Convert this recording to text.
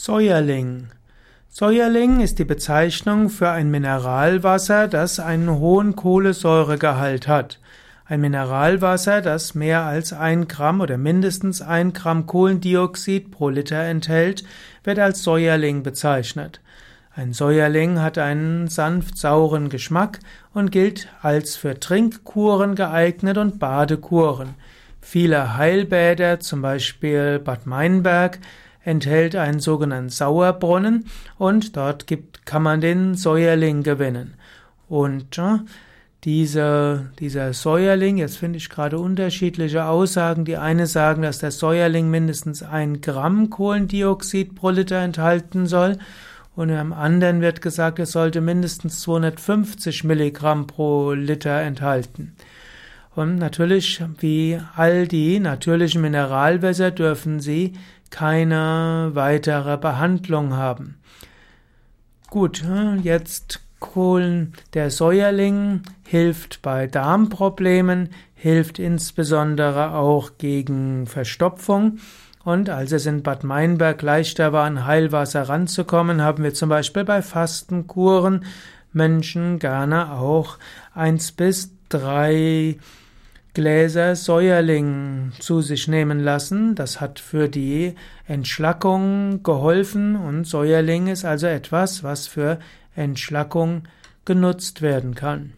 Säuerling. Säuerling ist die Bezeichnung für ein Mineralwasser, das einen hohen Kohlensäuregehalt hat. Ein Mineralwasser, das mehr als ein Gramm oder mindestens ein Gramm Kohlendioxid pro Liter enthält, wird als Säuerling bezeichnet. Ein Säuerling hat einen sanft sauren Geschmack und gilt als für Trinkkuren geeignet und Badekuren. Viele Heilbäder, zum Beispiel Bad Meinberg, enthält einen sogenannten Sauerbrunnen und dort gibt, kann man den Säuerling gewinnen. Und äh, diese, dieser Säuerling, jetzt finde ich gerade unterschiedliche Aussagen. Die eine sagen, dass der Säuerling mindestens ein Gramm Kohlendioxid pro Liter enthalten soll. Und am anderen wird gesagt, es sollte mindestens 250 Milligramm pro Liter enthalten. Und natürlich, wie all die natürlichen Mineralwässer, dürfen sie keine weitere Behandlung haben. Gut, jetzt Kohlen. Der Säuerling hilft bei Darmproblemen, hilft insbesondere auch gegen Verstopfung. Und als es in Bad Meinberg leichter war, an Heilwasser ranzukommen, haben wir zum Beispiel bei Fastenkuren Menschen gerne auch eins bis drei Gläser Säuerling zu sich nehmen lassen. Das hat für die Entschlackung geholfen und Säuerling ist also etwas, was für Entschlackung genutzt werden kann.